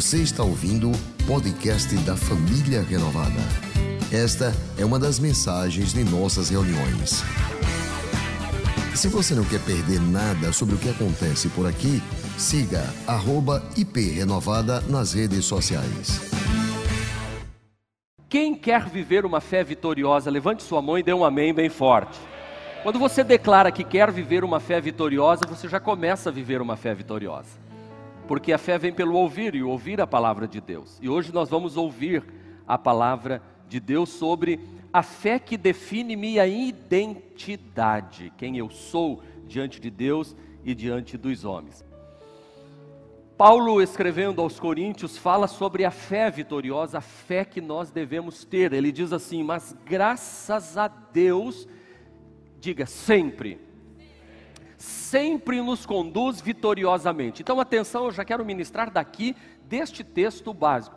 Você está ouvindo o podcast da Família Renovada. Esta é uma das mensagens de nossas reuniões. Se você não quer perder nada sobre o que acontece por aqui, siga @iprenovada nas redes sociais. Quem quer viver uma fé vitoriosa, levante sua mão e dê um amém bem forte. Quando você declara que quer viver uma fé vitoriosa, você já começa a viver uma fé vitoriosa. Porque a fé vem pelo ouvir e ouvir a palavra de Deus. E hoje nós vamos ouvir a palavra de Deus sobre a fé que define minha identidade, quem eu sou diante de Deus e diante dos homens. Paulo, escrevendo aos Coríntios, fala sobre a fé vitoriosa, a fé que nós devemos ter. Ele diz assim: Mas graças a Deus, diga sempre, sempre nos conduz vitoriosamente. Então, atenção, eu já quero ministrar daqui deste texto básico.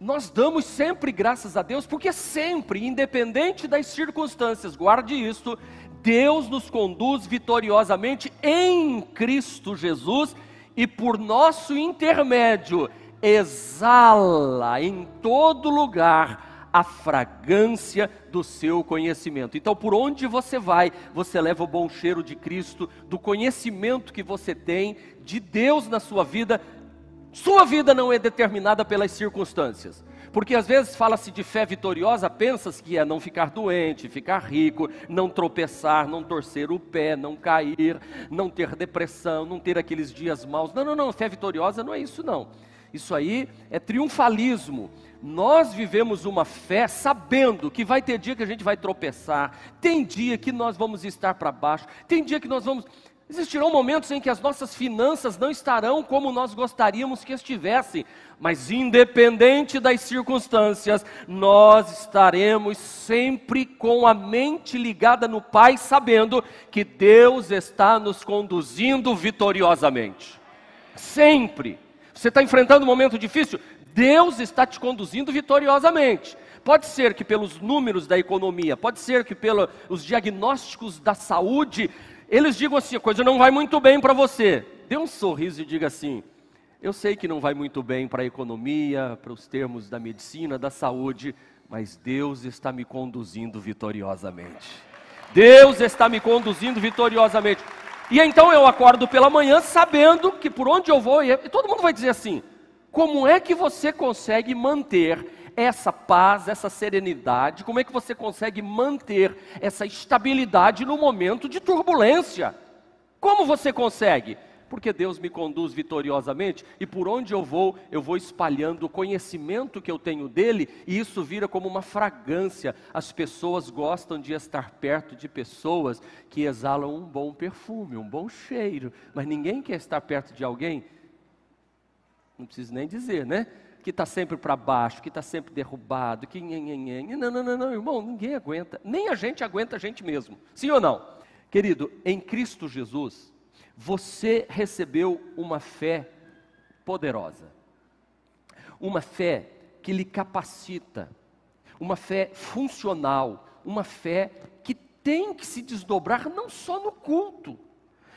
Nós damos sempre graças a Deus, porque sempre, independente das circunstâncias, guarde isto, Deus nos conduz vitoriosamente em Cristo Jesus e por nosso intermédio exala em todo lugar a fragrância do seu conhecimento. Então, por onde você vai, você leva o bom cheiro de Cristo, do conhecimento que você tem de Deus na sua vida. Sua vida não é determinada pelas circunstâncias. Porque às vezes fala-se de fé vitoriosa, pensas que é não ficar doente, ficar rico, não tropeçar, não torcer o pé, não cair, não ter depressão, não ter aqueles dias maus. Não, não, não, fé vitoriosa não é isso não. Isso aí é triunfalismo. Nós vivemos uma fé sabendo que vai ter dia que a gente vai tropeçar, tem dia que nós vamos estar para baixo, tem dia que nós vamos Existirão momentos em que as nossas finanças não estarão como nós gostaríamos que estivessem, mas independente das circunstâncias, nós estaremos sempre com a mente ligada no Pai, sabendo que Deus está nos conduzindo vitoriosamente. Sempre. Você está enfrentando um momento difícil? Deus está te conduzindo vitoriosamente. Pode ser que pelos números da economia, pode ser que pelos diagnósticos da saúde, eles digam assim: a coisa não vai muito bem para você. Dê um sorriso e diga assim: eu sei que não vai muito bem para a economia, para os termos da medicina, da saúde, mas Deus está me conduzindo vitoriosamente. Deus está me conduzindo vitoriosamente. E então eu acordo pela manhã sabendo que por onde eu vou, e todo mundo vai dizer assim: como é que você consegue manter essa paz, essa serenidade? Como é que você consegue manter essa estabilidade no momento de turbulência? Como você consegue? Porque Deus me conduz vitoriosamente e por onde eu vou, eu vou espalhando o conhecimento que eu tenho dele e isso vira como uma fragrância. As pessoas gostam de estar perto de pessoas que exalam um bom perfume, um bom cheiro, mas ninguém quer estar perto de alguém, não preciso nem dizer, né? que está sempre para baixo, que está sempre derrubado, que não, não, não, não, irmão, ninguém aguenta, nem a gente aguenta a gente mesmo, sim ou não? Querido, em Cristo Jesus, você recebeu uma fé poderosa, uma fé que lhe capacita, uma fé funcional, uma fé que tem que se desdobrar não só no culto,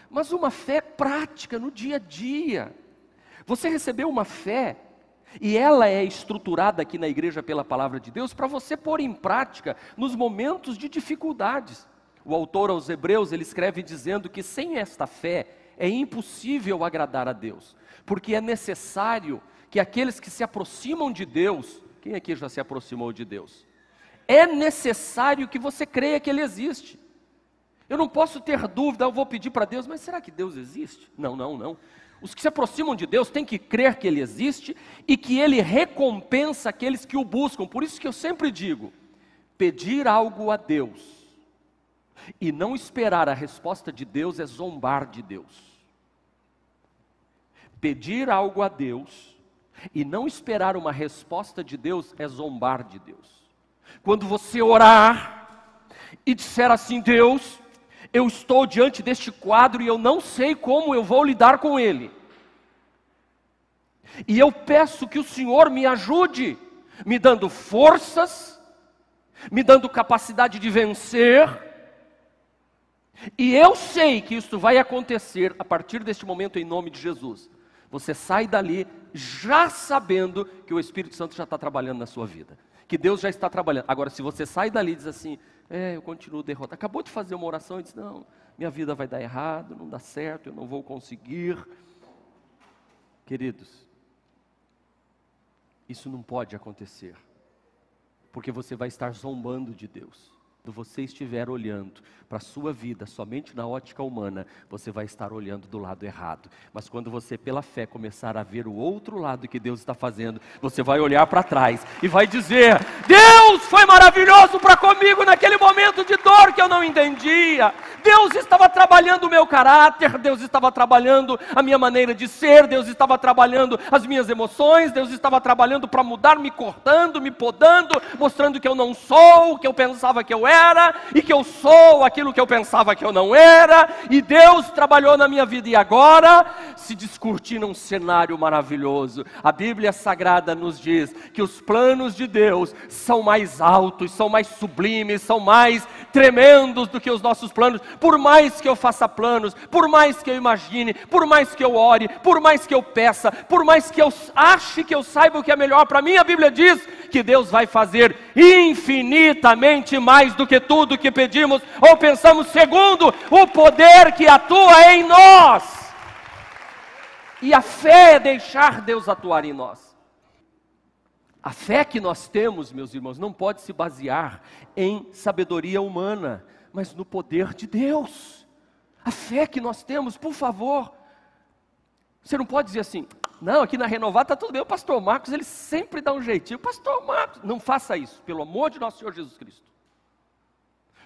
mas uma fé prática no dia a dia. Você recebeu uma fé e ela é estruturada aqui na igreja pela palavra de Deus para você pôr em prática nos momentos de dificuldades. O autor aos Hebreus, ele escreve dizendo que sem esta fé é impossível agradar a Deus, porque é necessário que aqueles que se aproximam de Deus, quem aqui já se aproximou de Deus? É necessário que você creia que Ele existe. Eu não posso ter dúvida, eu vou pedir para Deus, mas será que Deus existe? Não, não, não. Os que se aproximam de Deus têm que crer que Ele existe e que Ele recompensa aqueles que o buscam. Por isso que eu sempre digo: pedir algo a Deus e não esperar a resposta de Deus é zombar de Deus. Pedir algo a Deus e não esperar uma resposta de Deus é zombar de Deus. Quando você orar e disser assim, Deus, eu estou diante deste quadro e eu não sei como eu vou lidar com ele. E eu peço que o Senhor me ajude, me dando forças, me dando capacidade de vencer. E eu sei que isso vai acontecer a partir deste momento em nome de Jesus. Você sai dali já sabendo que o Espírito Santo já está trabalhando na sua vida, que Deus já está trabalhando. Agora, se você sai dali e diz assim, é, eu continuo derrotado, acabou de fazer uma oração e diz, não, minha vida vai dar errado, não dá certo, eu não vou conseguir. Queridos, isso não pode acontecer, porque você vai estar zombando de Deus. Quando você estiver olhando para a sua vida somente na ótica humana, você vai estar olhando do lado errado. Mas quando você, pela fé, começar a ver o outro lado que Deus está fazendo, você vai olhar para trás e vai dizer: Deus foi maravilhoso para comigo naquele momento de dor que eu não entendia. Deus estava trabalhando o meu caráter, Deus estava trabalhando a minha maneira de ser, Deus estava trabalhando as minhas emoções, Deus estava trabalhando para mudar, me cortando, me podando, mostrando que eu não sou o que eu pensava que eu era era e que eu sou aquilo que eu pensava que eu não era, e Deus trabalhou na minha vida e agora se descortina um cenário maravilhoso. A Bíblia Sagrada nos diz que os planos de Deus são mais altos, são mais sublimes, são mais tremendos do que os nossos planos. Por mais que eu faça planos, por mais que eu imagine, por mais que eu ore, por mais que eu peça, por mais que eu ache que eu saiba o que é melhor para mim, a Bíblia diz que Deus vai fazer infinitamente mais do do que tudo que pedimos ou pensamos, segundo o poder que atua em nós. E a fé é deixar Deus atuar em nós. A fé que nós temos, meus irmãos, não pode se basear em sabedoria humana, mas no poder de Deus. A fé que nós temos, por favor, você não pode dizer assim, não, aqui na Renovada está tudo bem, o pastor Marcos, ele sempre dá um jeitinho. Pastor Marcos, não faça isso, pelo amor de nosso Senhor Jesus Cristo.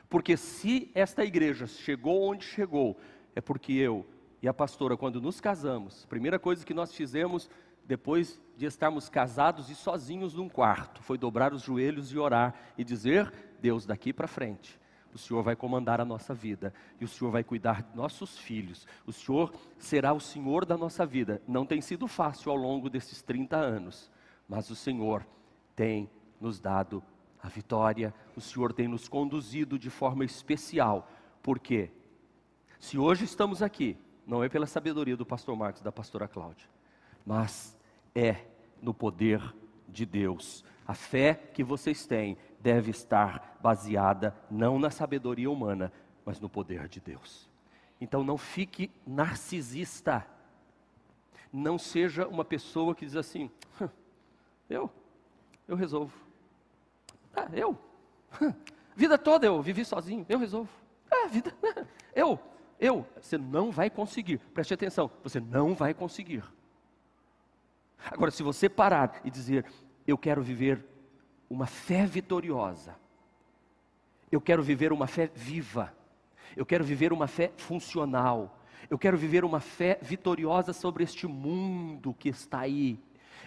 Porque se esta igreja chegou onde chegou, é porque eu e a pastora, quando nos casamos, primeira coisa que nós fizemos depois de estarmos casados e sozinhos num quarto, foi dobrar os joelhos e orar e dizer: Deus, daqui para frente, o Senhor vai comandar a nossa vida e o Senhor vai cuidar de nossos filhos. O Senhor será o Senhor da nossa vida. Não tem sido fácil ao longo desses 30 anos, mas o Senhor tem nos dado a vitória, o Senhor tem nos conduzido de forma especial. Por quê? Se hoje estamos aqui, não é pela sabedoria do pastor Marcos da pastora Cláudia, mas é no poder de Deus. A fé que vocês têm deve estar baseada não na sabedoria humana, mas no poder de Deus. Então não fique narcisista. Não seja uma pessoa que diz assim: eu, eu resolvo. Ah, eu? Vida toda eu vivi sozinho, eu resolvo. Ah, vida. Eu, eu. Você não vai conseguir. Preste atenção, você não vai conseguir. Agora, se você parar e dizer, eu quero viver uma fé vitoriosa, eu quero viver uma fé viva, eu quero viver uma fé funcional, eu quero viver uma fé vitoriosa sobre este mundo que está aí,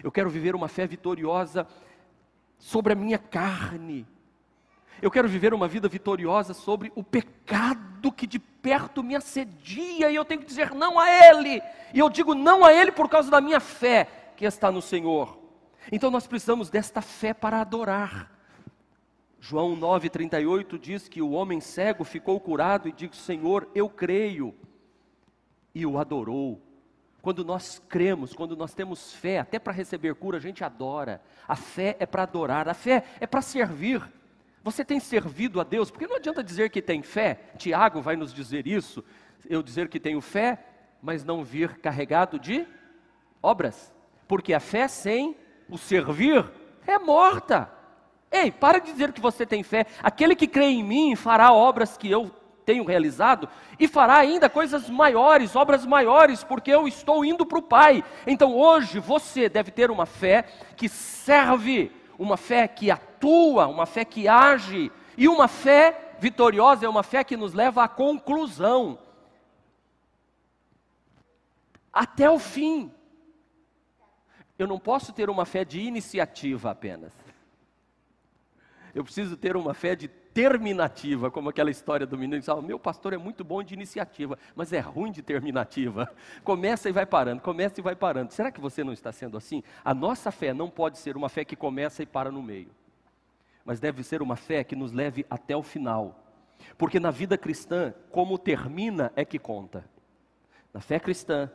eu quero viver uma fé vitoriosa sobre a minha carne. Eu quero viver uma vida vitoriosa sobre o pecado que de perto me assedia e eu tenho que dizer não a ele. E eu digo não a ele por causa da minha fé está no Senhor. Então nós precisamos desta fé para adorar. João 9:38 diz que o homem cego ficou curado e diz: Senhor, eu creio. E o adorou. Quando nós cremos, quando nós temos fé, até para receber cura, a gente adora. A fé é para adorar, a fé é para servir. Você tem servido a Deus? Porque não adianta dizer que tem fé, Tiago vai nos dizer isso, eu dizer que tenho fé, mas não vir carregado de obras. Porque a fé sem o servir é morta. Ei, para de dizer que você tem fé. Aquele que crê em mim fará obras que eu tenho realizado, e fará ainda coisas maiores, obras maiores, porque eu estou indo para o Pai. Então hoje você deve ter uma fé que serve, uma fé que atua, uma fé que age, e uma fé vitoriosa é uma fé que nos leva à conclusão, até o fim. Eu não posso ter uma fé de iniciativa apenas. Eu preciso ter uma fé de terminativa, como aquela história do menino que fala, meu pastor é muito bom de iniciativa, mas é ruim de terminativa. Começa e vai parando, começa e vai parando. Será que você não está sendo assim? A nossa fé não pode ser uma fé que começa e para no meio, mas deve ser uma fé que nos leve até o final. Porque na vida cristã, como termina é que conta. Na fé cristã,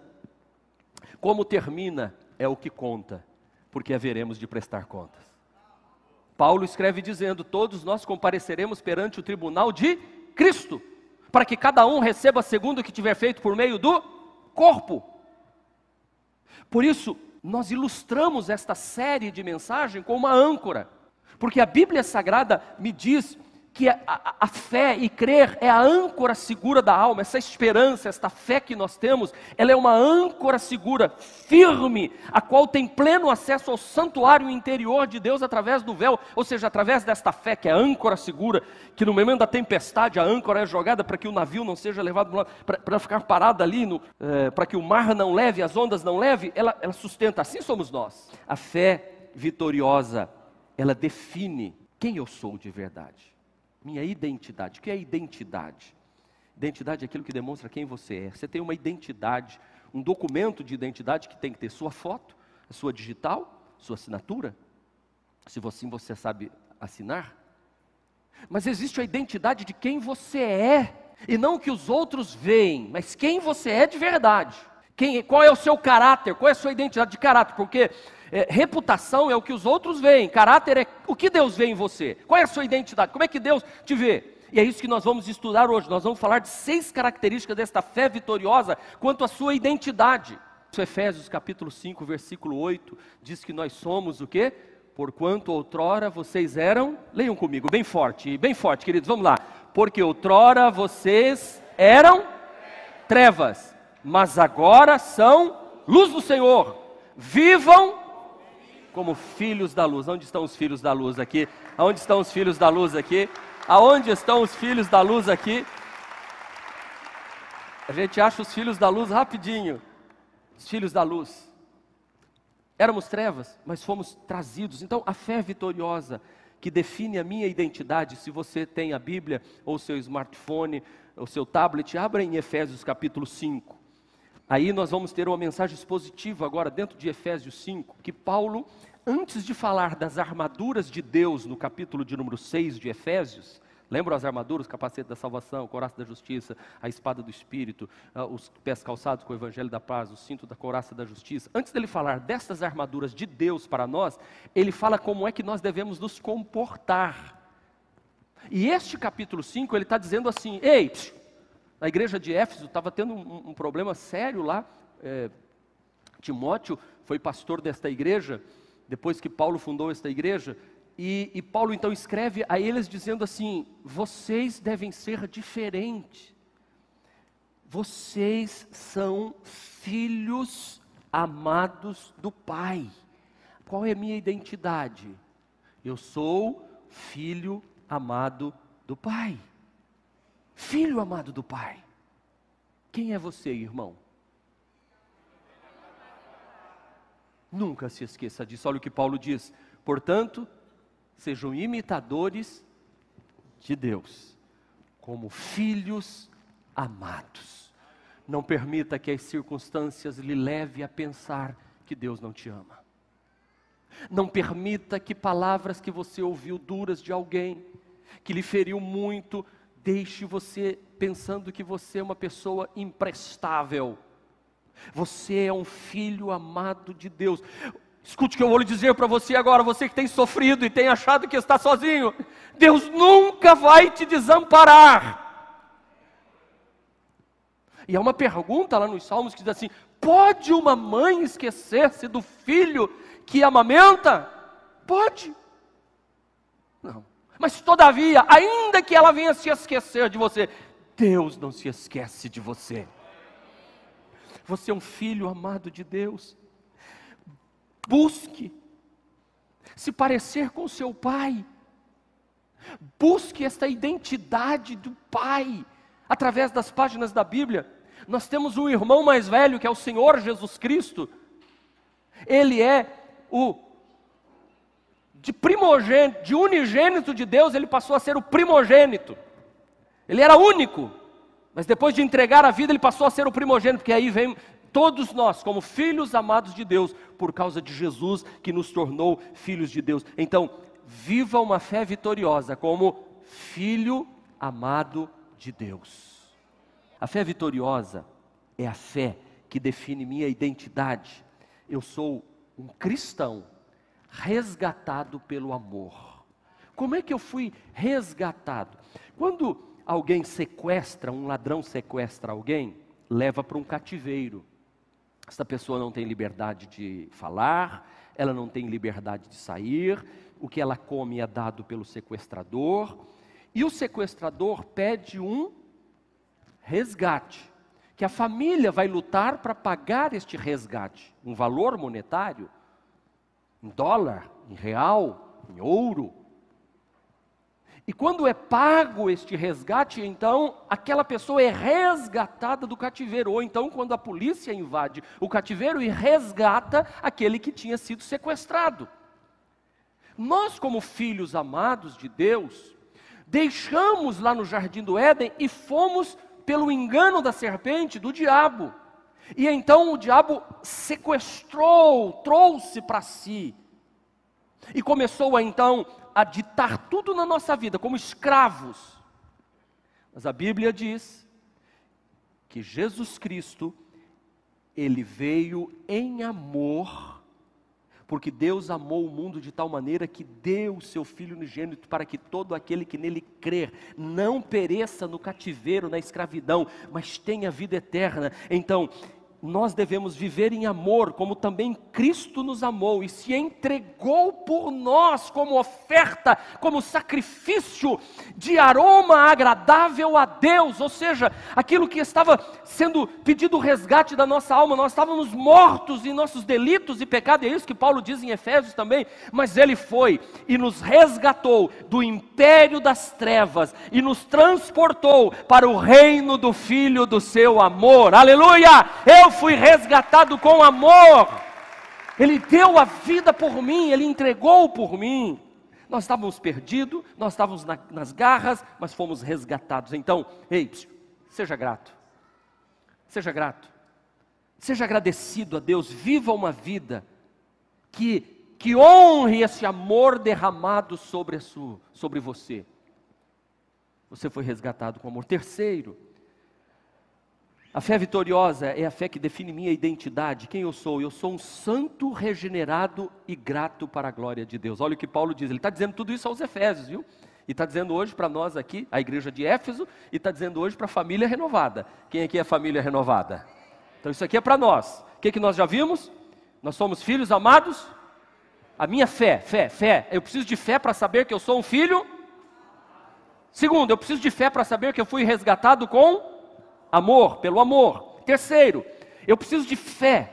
Como termina é o que conta, porque haveremos de prestar contas. Paulo escreve dizendo: Todos nós compareceremos perante o tribunal de Cristo, para que cada um receba segundo o que tiver feito por meio do corpo. Por isso, nós ilustramos esta série de mensagem com uma âncora, porque a Bíblia Sagrada me diz que a, a, a, fé e crer é a âncora segura da alma, essa esperança, esta fé que nós temos, ela é uma âncora segura, firme, a qual tem pleno acesso ao santuário interior de Deus através do véu, ou seja, através desta fé que é a âncora segura, que no momento da tempestade a âncora é jogada para que o navio não seja levado para ficar parado ali, é, para que o mar não leve, as ondas não leve, ela, ela sustenta, assim somos nós. A fé vitoriosa, ela define quem eu sou de verdade minha identidade. O que é identidade? Identidade é aquilo que demonstra quem você é. Você tem uma identidade, um documento de identidade que tem que ter sua foto, a sua digital, sua assinatura. Se assim você sabe assinar. Mas existe a identidade de quem você é, e não o que os outros veem, mas quem você é de verdade. Quem, qual é o seu caráter, qual é a sua identidade de caráter, porque é, reputação é o que os outros veem, caráter é o que Deus vê em você, qual é a sua identidade, como é que Deus te vê. E é isso que nós vamos estudar hoje. Nós vamos falar de seis características desta fé vitoriosa quanto à sua identidade. Efésios capítulo 5, versículo 8, diz que nós somos o quê? Porquanto outrora vocês eram, leiam comigo, bem forte, bem forte, queridos, vamos lá. Porque outrora vocês eram trevas, mas agora são luz do Senhor. Vivam como filhos da luz. Onde estão os filhos da luz aqui? Aonde estão os filhos da luz aqui? Aonde estão os filhos da luz aqui? A gente acha os filhos da luz rapidinho. Os filhos da luz. Éramos trevas, mas fomos trazidos. Então, a fé vitoriosa que define a minha identidade, se você tem a Bíblia ou seu smartphone, ou seu tablet, abra em Efésios capítulo 5. Aí nós vamos ter uma mensagem expositiva agora dentro de Efésios 5, que Paulo, antes de falar das armaduras de Deus no capítulo de número 6 de Efésios, lembram as armaduras, o capacete da salvação, o coraça da justiça, a espada do espírito, ah, os pés calçados com o evangelho da paz, o cinto da coraça da justiça. Antes dele falar dessas armaduras de Deus para nós, ele fala como é que nós devemos nos comportar. E este capítulo 5, ele está dizendo assim: ei, na igreja de Éfeso estava tendo um, um, problema sério lá. É, Timóteo foi pastor desta igreja, depois que Paulo fundou esta igreja. E, e Paulo então escreve a eles dizendo assim: vocês devem ser diferentes. Vocês são filhos amados do Pai. Qual é a minha identidade? Eu sou filho amado do Pai. Filho amado do Pai. Quem é você, irmão? Nunca se esqueça disso. Olha o que Paulo diz. Portanto, sejam imitadores de Deus, como filhos amados. Não permita que as circunstâncias lhe leve a pensar que Deus não te ama. Não permita que palavras que você ouviu duras de alguém, que lhe feriu muito, deixe você pensando que você é uma pessoa imprestável. Você é um filho amado de Deus. Escute o que eu vou lhe dizer para você agora, você que tem sofrido e tem achado que está sozinho. Deus nunca vai te desamparar. E há uma pergunta lá nos Salmos que diz assim: pode uma mãe esquecer-se do filho que amamenta? Pode. Não. Mas todavia, ainda que ela venha se esquecer de você, Deus não se esquece de você. Você é um filho amado de Deus. Busque se parecer com seu pai. Busque esta identidade do pai através das páginas da Bíblia. Nós temos um irmão mais velho que é o Senhor Jesus Cristo. Ele é o de primogênito, de unigênito de Deus, ele passou a ser o primogênito. Ele era único, mas depois de entregar a vida, ele passou a ser o primogênito, porque aí vem todos nós, como filhos amados de Deus, por causa de Jesus que nos tornou filhos de Deus. Então, viva uma fé vitoriosa como filho amado de Deus. A fé vitoriosa é a fé que define minha identidade. Eu sou um cristão resgatado pelo amor. Como é que eu fui resgatado? Quando alguém sequestra, um ladrão sequestra alguém, leva para um cativeiro. Essa pessoa não tem liberdade de falar, ela não tem liberdade de sair, o que ela come é dado pelo sequestrador, e o sequestrador pede um resgate, que a família vai lutar para pagar este resgate, um valor monetário, em dólar, em real, em ouro. E quando é pago este resgate, então aquela pessoa é resgatada do cativeiro. Ou então, quando a polícia invade o cativeiro e resgata aquele que tinha sido sequestrado. Nós, como filhos amados de Deus, deixamos lá no jardim do Éden e fomos pelo engano da serpente, do diabo. E então o diabo sequestrou, trouxe para si. E começou a então a ditar tudo na nossa vida como escravos. Mas a Bíblia diz que Jesus Cristo ele veio em amor porque Deus amou o mundo de tal maneira que deu o seu Filho unigênito para que todo aquele que nele crer não pereça no cativeiro, na escravidão, mas tenha vida eterna. Então, nós devemos viver em amor, como também Cristo nos amou e se entregou por nós como oferta, como sacrifício de aroma agradável a Deus, ou seja, aquilo que estava sendo pedido o resgate da nossa alma, nós estávamos mortos em nossos delitos e pecados, é isso que Paulo diz em Efésios também, mas ele foi e nos resgatou do império das trevas e nos transportou para o reino do Filho do seu amor, aleluia! Eu fui resgatado com amor. Ele deu a vida por mim, ele entregou por mim. Nós estávamos perdidos, nós estávamos na, nas garras, mas fomos resgatados. Então, ei, seja grato. Seja grato. Seja agradecido a Deus. Viva uma vida que, que honre esse amor derramado sobre, a sua, sobre você. Você foi resgatado com amor. Terceiro, a fé vitoriosa é a fé que define minha identidade, quem eu sou. Eu sou um santo regenerado e grato para a glória de Deus. Olha o que Paulo diz, ele está dizendo tudo isso aos Efésios, viu? E está dizendo hoje para nós aqui, a igreja de Éfeso, e está dizendo hoje para a família renovada. Quem aqui é família renovada? Então isso aqui é para nós. O que, que nós já vimos? Nós somos filhos amados. A minha fé, fé, fé. Eu preciso de fé para saber que eu sou um filho. Segundo, eu preciso de fé para saber que eu fui resgatado com Amor, pelo amor. Terceiro, eu preciso de fé.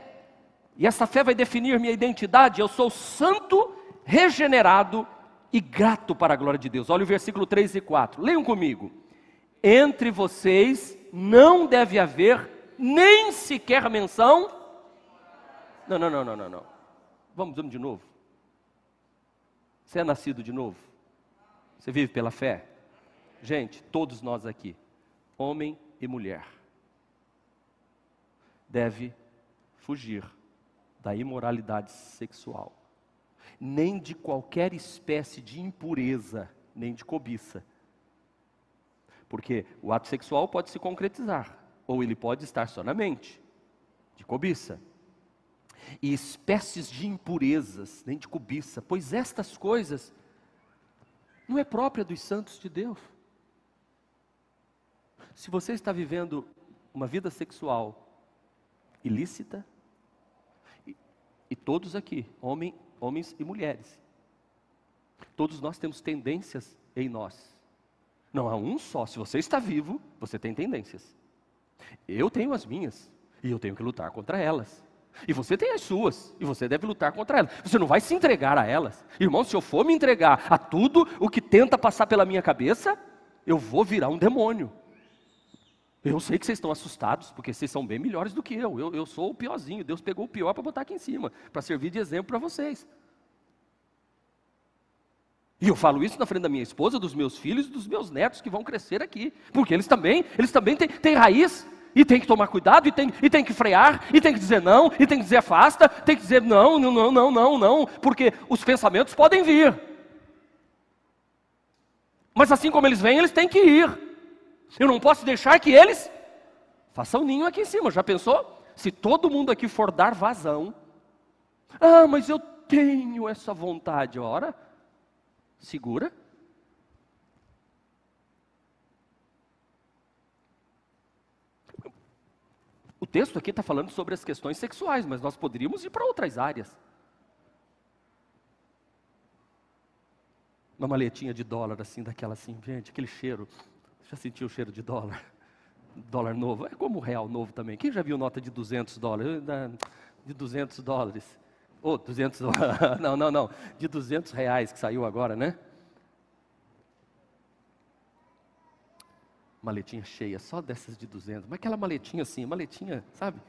E essa fé vai definir minha identidade. Eu sou santo, regenerado e grato para a glória de Deus. Olha o versículo 3 e 4. Leiam comigo. Entre vocês não deve haver nem sequer menção. Não, não, não, não, não, não. Vamos, vamos de novo. Você é nascido de novo? Você vive pela fé? Gente, todos nós aqui, homem e mulher, deve fugir da imoralidade sexual, nem de qualquer espécie de impureza, nem de cobiça. Porque o ato sexual pode se concretizar, ou ele pode estar só na mente, de cobiça. E espécies de impurezas, nem de cobiça, pois estas coisas não é própria dos santos de Deus. Se você está vivendo uma vida sexual ilícita, e, e todos aqui, homem, homens e mulheres, todos nós temos tendências em nós. Não há um só. Se você está vivo, você tem tendências. Eu tenho as minhas e eu tenho que lutar contra elas. E você tem as suas, e você deve lutar contra elas. Você não vai se entregar a elas. Irmão, se eu for me entregar a tudo o que tenta passar pela minha cabeça, eu vou virar um demônio. Eu sei que vocês estão assustados, porque vocês são bem melhores do que eu. Eu, eu sou o piorzinho. Deus pegou o pior para botar aqui em cima, para servir de exemplo para vocês. E eu falo isso na frente da minha esposa, dos meus filhos e dos meus netos que vão crescer aqui. Porque eles também, eles também têm, têm raiz. E tem que tomar cuidado, e tem, e tem que frear, e tem que dizer não, e tem que dizer afasta, tem que dizer não, não, não, não, não, não, porque os pensamentos podem vir. Mas assim como eles vêm, eles têm que ir. Eu não posso deixar que eles façam ninho aqui em cima. Já pensou? se todo mundo aqui for dar vazão, ah, mas eu tenho essa vontade, ora, segura. O texto aqui está falando sobre as questões sexuais, mas nós poderíamos ir para outras áreas. Uma maletinha de dólar, assim, daquela assim, gente, aquele cheiro. Já sentiu o cheiro de dólar? Dólar novo. É como o real novo também. Quem já viu nota de 200 dólares? De 200 dólares. Oh, 200 Não, não, não. De 200 reais que saiu agora, né? maletinha cheia, só dessas de 200. Mas aquela maletinha assim, maletinha, sabe?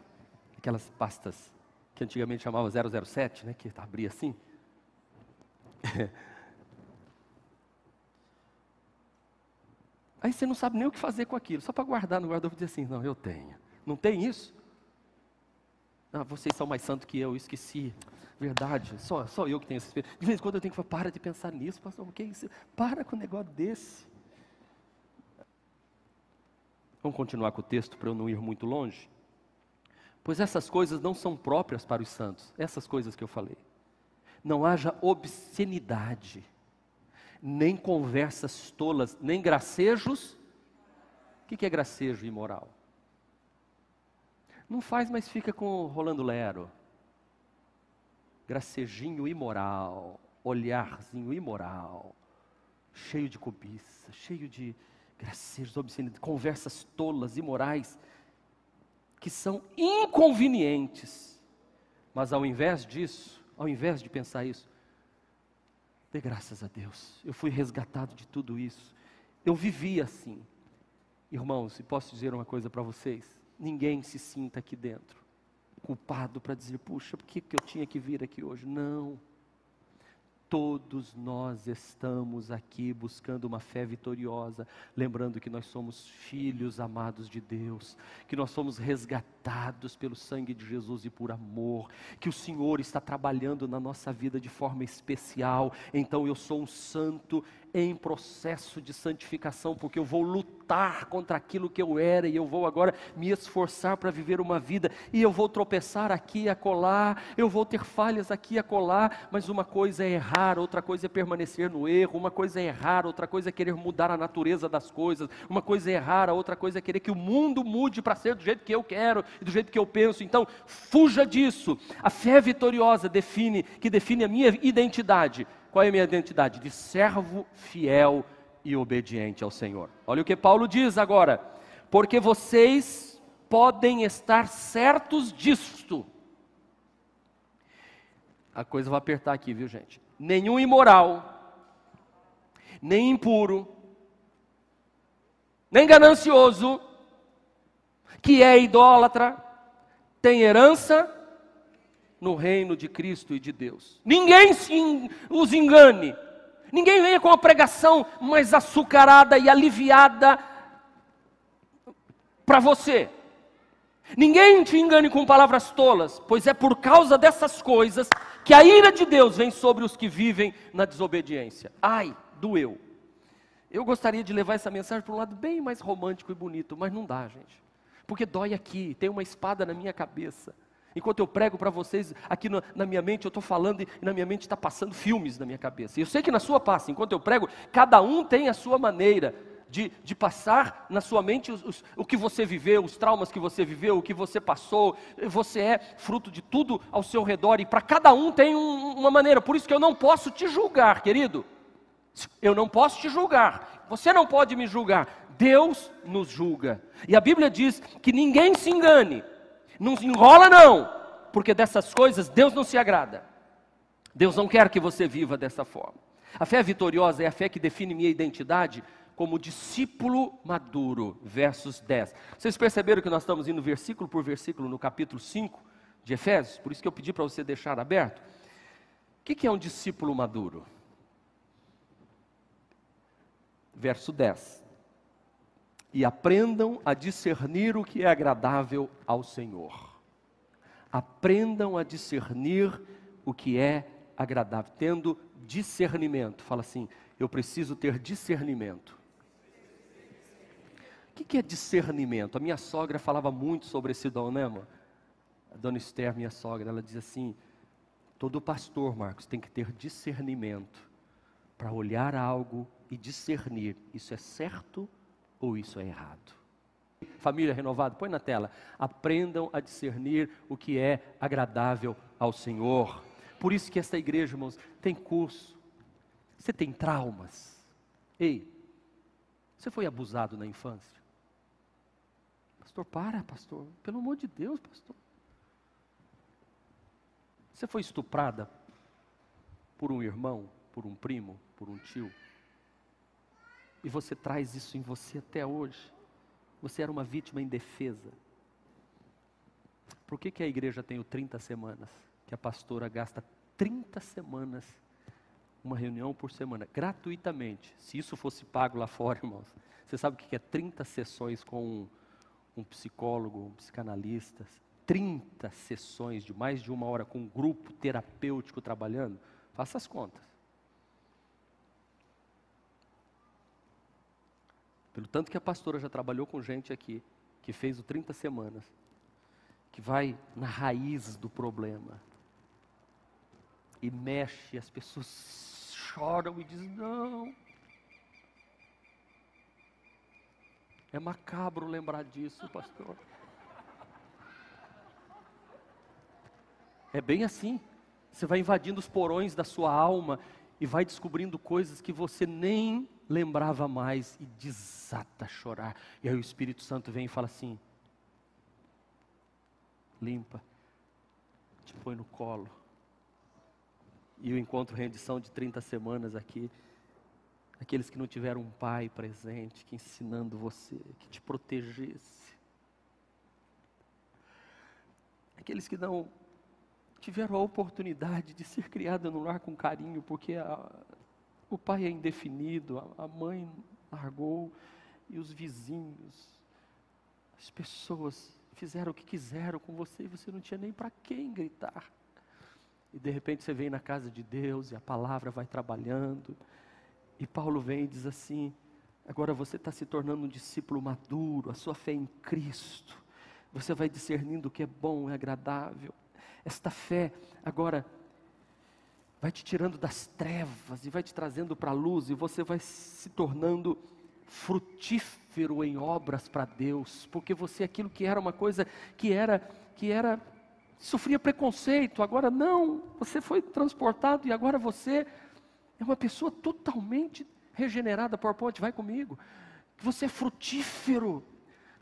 Aquelas pastas que antigamente chamava 007, né? Que abria assim. Aí você não sabe nem o que fazer com aquilo, só para guardar no guarda-roupa e dizer assim: não, eu tenho. Não tem isso? Ah, vocês são mais santos que eu, esqueci. Verdade, só, só eu que tenho esse espírito. De vez em quando eu tenho que falar, para de pensar nisso, pastor, o que é isso? Para com um negócio desse. Vamos continuar com o texto para eu não ir muito longe? Pois essas coisas não são próprias para os santos, essas coisas que eu falei. Não haja obscenidade, nem conversas tolas, nem gracejos. O que é gracejo imoral? Não faz, mas fica com rolando lero. Gracejinho imoral, olharzinho imoral, cheio de cobiça, cheio de gracejos, obscenidades, conversas tolas, imorais, que são inconvenientes. Mas ao invés disso, ao invés de pensar isso, dê graças a Deus, eu fui resgatado de tudo isso. Eu vivi assim. Irmãos, e posso dizer uma coisa para vocês: ninguém se sinta aqui dentro culpado para dizer, puxa, por que, que eu tinha que vir aqui hoje? Não. Todos nós estamos aqui buscando uma fé vitoriosa, lembrando que nós somos filhos amados de Deus, que nós somos resgatados pelo sangue de Jesus e por amor, que o Senhor está trabalhando na nossa vida de forma especial. Então eu sou um santo em processo de santificação, porque eu vou lutar contra aquilo que eu era e eu vou agora me esforçar para viver uma vida e eu vou tropeçar aqui e acolá, eu vou ter falhas aqui e acolá, mas uma coisa é errar, outra coisa é permanecer no erro, uma coisa é errar, outra coisa é querer mudar a natureza das coisas, uma coisa é errar, a outra coisa é querer que o mundo mude para ser do jeito que eu quero e do jeito que eu penso. Então, fuja disso. A fé vitoriosa define que define a minha identidade qual é a minha identidade? De servo fiel e obediente ao Senhor. Olha o que Paulo diz agora. Porque vocês podem estar certos disto. A coisa vai apertar aqui, viu, gente? Nenhum imoral, nem impuro, nem ganancioso, que é idólatra, tem herança no reino de Cristo e de Deus. Ninguém se, os engane. Ninguém venha com a pregação mais açucarada e aliviada para você. Ninguém te engane com palavras tolas, pois é por causa dessas coisas que a ira de Deus vem sobre os que vivem na desobediência. Ai, doeu. Eu gostaria de levar essa mensagem para um lado bem mais romântico e bonito, mas não dá, gente. Porque dói aqui, tem uma espada na minha cabeça. Enquanto eu prego para vocês, aqui no, na minha mente, eu estou falando e na minha mente está passando filmes na minha cabeça. E eu sei que na sua passa, enquanto eu prego, cada um tem a sua maneira de, de passar na sua mente os, os, o que você viveu, os traumas que você viveu, o que você passou. Você é fruto de tudo ao seu redor e para cada um tem um, uma maneira. Por isso que eu não posso te julgar, querido. Eu não posso te julgar. Você não pode me julgar. Deus nos julga. E a Bíblia diz que ninguém se engane não se enrola, não, porque dessas coisas Deus não se agrada. Deus não quer que você viva dessa forma. A fé vitoriosa é a fé que define minha identidade como discípulo maduro. Versos 10. Vocês perceberam que nós estamos indo versículo por versículo no capítulo 5 de Efésios? Por isso que eu pedi para você deixar aberto. O que é um discípulo maduro? Verso 10 e aprendam a discernir o que é agradável ao Senhor. Aprendam a discernir o que é agradável, tendo discernimento. Fala assim: eu preciso ter discernimento. O que é discernimento? A minha sogra falava muito sobre esse dom, né, amor? A dona Esther, minha sogra, ela diz assim: todo pastor, Marcos, tem que ter discernimento para olhar algo e discernir: isso é certo ou isso é errado. Família renovada, põe na tela. Aprendam a discernir o que é agradável ao Senhor. Por isso que esta igreja, irmãos, tem curso. Você tem traumas. Ei, você foi abusado na infância? Pastor, para, pastor. Pelo amor de Deus, pastor. Você foi estuprada por um irmão, por um primo, por um tio? E você traz isso em você até hoje. Você era uma vítima indefesa. Por que, que a igreja tem o 30 semanas? Que a pastora gasta 30 semanas, uma reunião por semana, gratuitamente. Se isso fosse pago lá fora, irmãos, você sabe o que é 30 sessões com um, psicólogo, um psicanalista? 30 sessões de mais de uma hora com um grupo terapêutico trabalhando? Faça as contas. Pelo tanto que a pastora já trabalhou com gente aqui, que fez o 30 semanas, que vai na raiz do problema, e mexe, as pessoas choram e dizem: não. É macabro lembrar disso, pastor. É bem assim. Você vai invadindo os porões da sua alma e vai descobrindo coisas que você nem lembrava mais e desata a chorar. E aí o Espírito Santo vem e fala assim: limpa, te põe no colo e o encontro rendição de 30 semanas aqui. Aqueles que não tiveram um pai presente, que ensinando você, que te protegesse. Aqueles que não tiveram a oportunidade de ser criado no lar com carinho, porque a, o pai é indefinido, a, a mãe largou, e os vizinhos, as pessoas fizeram o que quiseram com você e você não tinha nem para quem gritar. E de repente você vem na casa de Deus e a palavra vai trabalhando. E Paulo vem e diz assim: agora você está se tornando um discípulo maduro, a sua fé em Cristo. Você vai discernindo o que é bom e agradável. Esta fé agora vai te tirando das trevas e vai te trazendo para a luz, e você vai se tornando frutífero em obras para Deus, porque você é aquilo que era uma coisa que era que era sofria preconceito, agora não, você foi transportado e agora você é uma pessoa totalmente regenerada. ponte, vai comigo. Você é frutífero.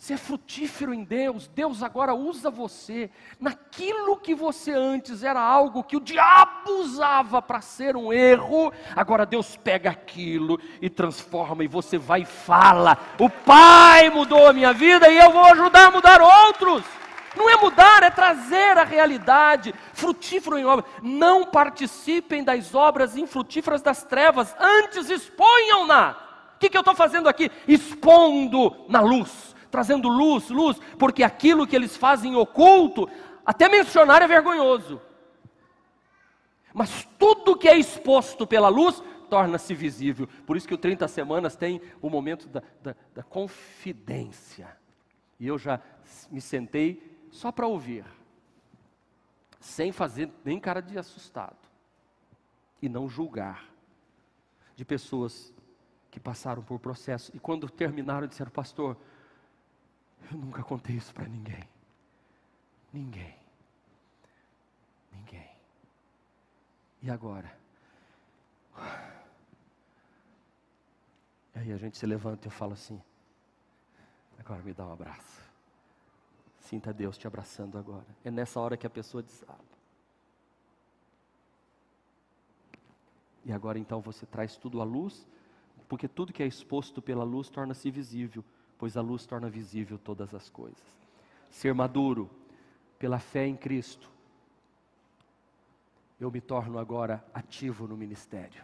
Você é frutífero em Deus. Deus agora usa você naquilo que você antes era algo que o diabo usava para ser um erro. Agora Deus pega aquilo e transforma e você vai e fala: "O Pai mudou a minha vida e eu vou ajudar a mudar outros". Não é mudar, é trazer a realidade, frutífero em obra. Não participem das obras infrutíferas das trevas, antes exponham-na. O que, que eu estou fazendo aqui? Expondo na luz, trazendo luz, luz, porque aquilo que eles fazem oculto, até mencionar é vergonhoso. Mas tudo que é exposto pela luz torna-se visível. Por isso que o 30 Semanas tem o momento da, da, da confidência. E eu já me sentei só para ouvir, sem fazer nem cara de assustado, e não julgar, de pessoas que passaram por processo e quando terminaram disseram, pastor, eu nunca contei isso para ninguém. Ninguém. Ninguém. E agora? E aí a gente se levanta e eu falo assim: agora me dá um abraço. Sinta Deus te abraçando agora. É nessa hora que a pessoa desaba. E agora então você traz tudo à luz, porque tudo que é exposto pela luz torna-se visível, pois a luz torna visível todas as coisas. Ser maduro pela fé em Cristo. Eu me torno agora ativo no ministério.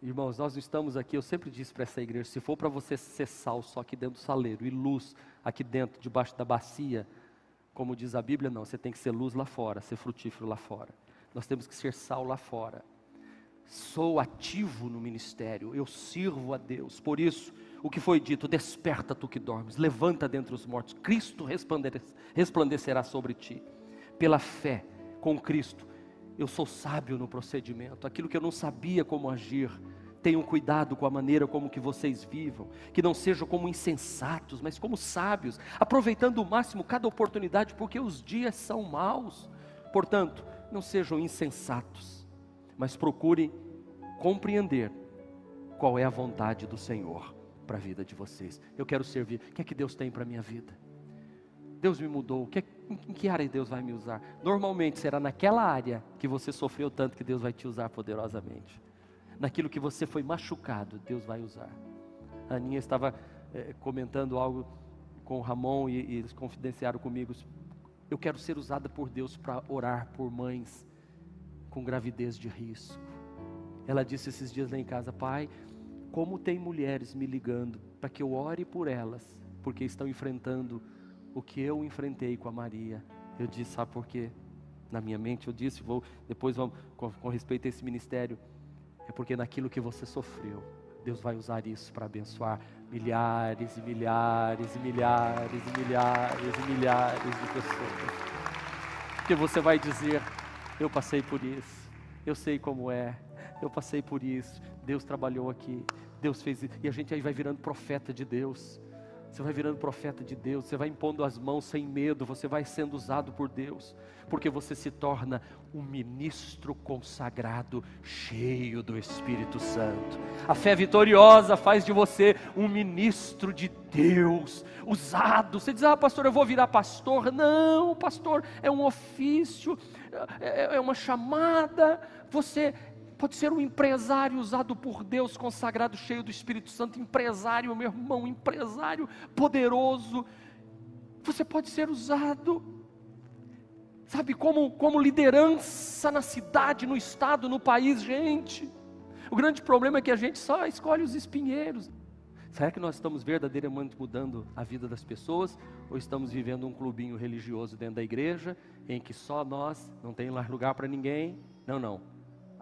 Irmãos, nós estamos aqui, eu sempre disse para essa igreja, se for para você ser sal só aqui dentro do saleiro e luz aqui dentro, debaixo da bacia, como diz a Bíblia, não, você tem que ser luz lá fora, ser frutífero lá fora. Nós temos que ser sal lá fora. Sou ativo no ministério, eu sirvo a Deus. Por isso, o que foi dito: desperta tu que dormes, levanta dentre os mortos, Cristo resplandecerá sobre ti. Pela fé com Cristo, eu sou sábio no procedimento, aquilo que eu não sabia como agir. Tenham cuidado com a maneira como que vocês vivam, que não sejam como insensatos, mas como sábios, aproveitando o máximo cada oportunidade, porque os dias são maus. Portanto, não sejam insensatos, mas procurem compreender qual é a vontade do Senhor para a vida de vocês. Eu quero servir. O que é que Deus tem para a minha vida? Deus me mudou. Que, em que área Deus vai me usar? Normalmente será naquela área que você sofreu tanto que Deus vai te usar poderosamente. Naquilo que você foi machucado, Deus vai usar. A Aninha estava é, comentando algo com o Ramon e, e eles confidenciaram comigo. Eu quero ser usada por Deus para orar por mães com gravidez de risco. Ela disse esses dias lá em casa, pai, como tem mulheres me ligando para que eu ore por elas, porque estão enfrentando o que eu enfrentei com a Maria. Eu disse, sabe por quê? Na minha mente eu disse, vou depois vamos, com, com respeito a esse ministério, é porque naquilo que você sofreu, Deus vai usar isso para abençoar milhares e milhares e milhares e milhares e milhares de pessoas. Porque você vai dizer, eu passei por isso, eu sei como é, eu passei por isso, Deus trabalhou aqui, Deus fez isso, e a gente aí vai virando profeta de Deus. Você vai virando profeta de Deus, você vai impondo as mãos sem medo, você vai sendo usado por Deus, porque você se torna um ministro consagrado, cheio do Espírito Santo. A fé vitoriosa faz de você um ministro de Deus, usado. Você diz, ah, pastor, eu vou virar pastor. Não, pastor, é um ofício, é, é uma chamada. Você Pode ser um empresário usado por Deus, consagrado, cheio do Espírito Santo, empresário, meu irmão, empresário poderoso. Você pode ser usado, sabe, como, como liderança na cidade, no estado, no país, gente. O grande problema é que a gente só escolhe os espinheiros. Será que nós estamos verdadeiramente mudando a vida das pessoas? Ou estamos vivendo um clubinho religioso dentro da igreja, em que só nós, não tem lugar para ninguém? Não, não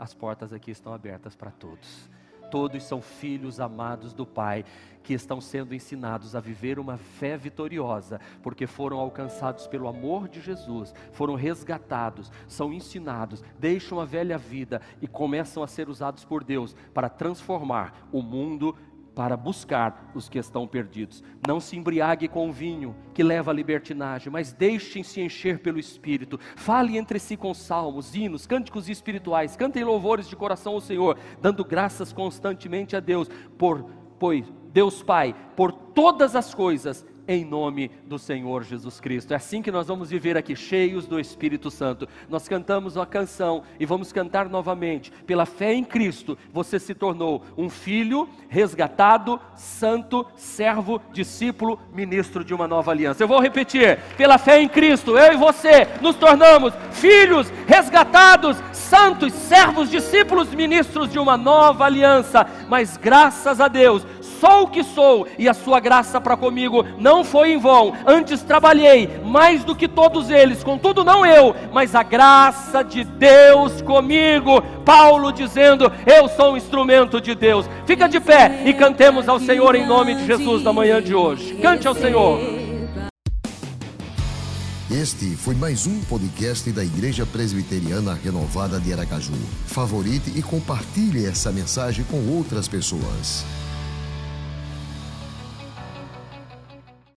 as portas aqui estão abertas para todos. Todos são filhos amados do Pai, que estão sendo ensinados a viver uma fé vitoriosa, porque foram alcançados pelo amor de Jesus, foram resgatados, são ensinados, deixam a velha vida e começam a ser usados por Deus para transformar o mundo para buscar os que estão perdidos. Não se embriague com o vinho que leva à libertinagem, mas deixem-se encher pelo Espírito. Fale entre si com salmos, hinos, cânticos espirituais, cantem louvores de coração ao Senhor, dando graças constantemente a Deus, por, pois Deus Pai, por todas as coisas em nome do Senhor Jesus Cristo. É assim que nós vamos viver aqui, cheios do Espírito Santo. Nós cantamos uma canção e vamos cantar novamente. Pela fé em Cristo, você se tornou um filho resgatado, santo, servo, discípulo, ministro de uma nova aliança. Eu vou repetir: pela fé em Cristo, eu e você nos tornamos filhos resgatados, santos, servos, discípulos, ministros de uma nova aliança. Mas graças a Deus, sou o que sou e a sua graça para comigo não foi em vão. Antes trabalhei mais do que todos eles, contudo não eu, mas a graça de Deus comigo. Paulo dizendo: Eu sou um instrumento de Deus. Fica de pé e cantemos ao Senhor em nome de Jesus na manhã de hoje. Cante ao Senhor. Este foi mais um podcast da Igreja Presbiteriana Renovada de Aracaju. Favorite e compartilhe essa mensagem com outras pessoas.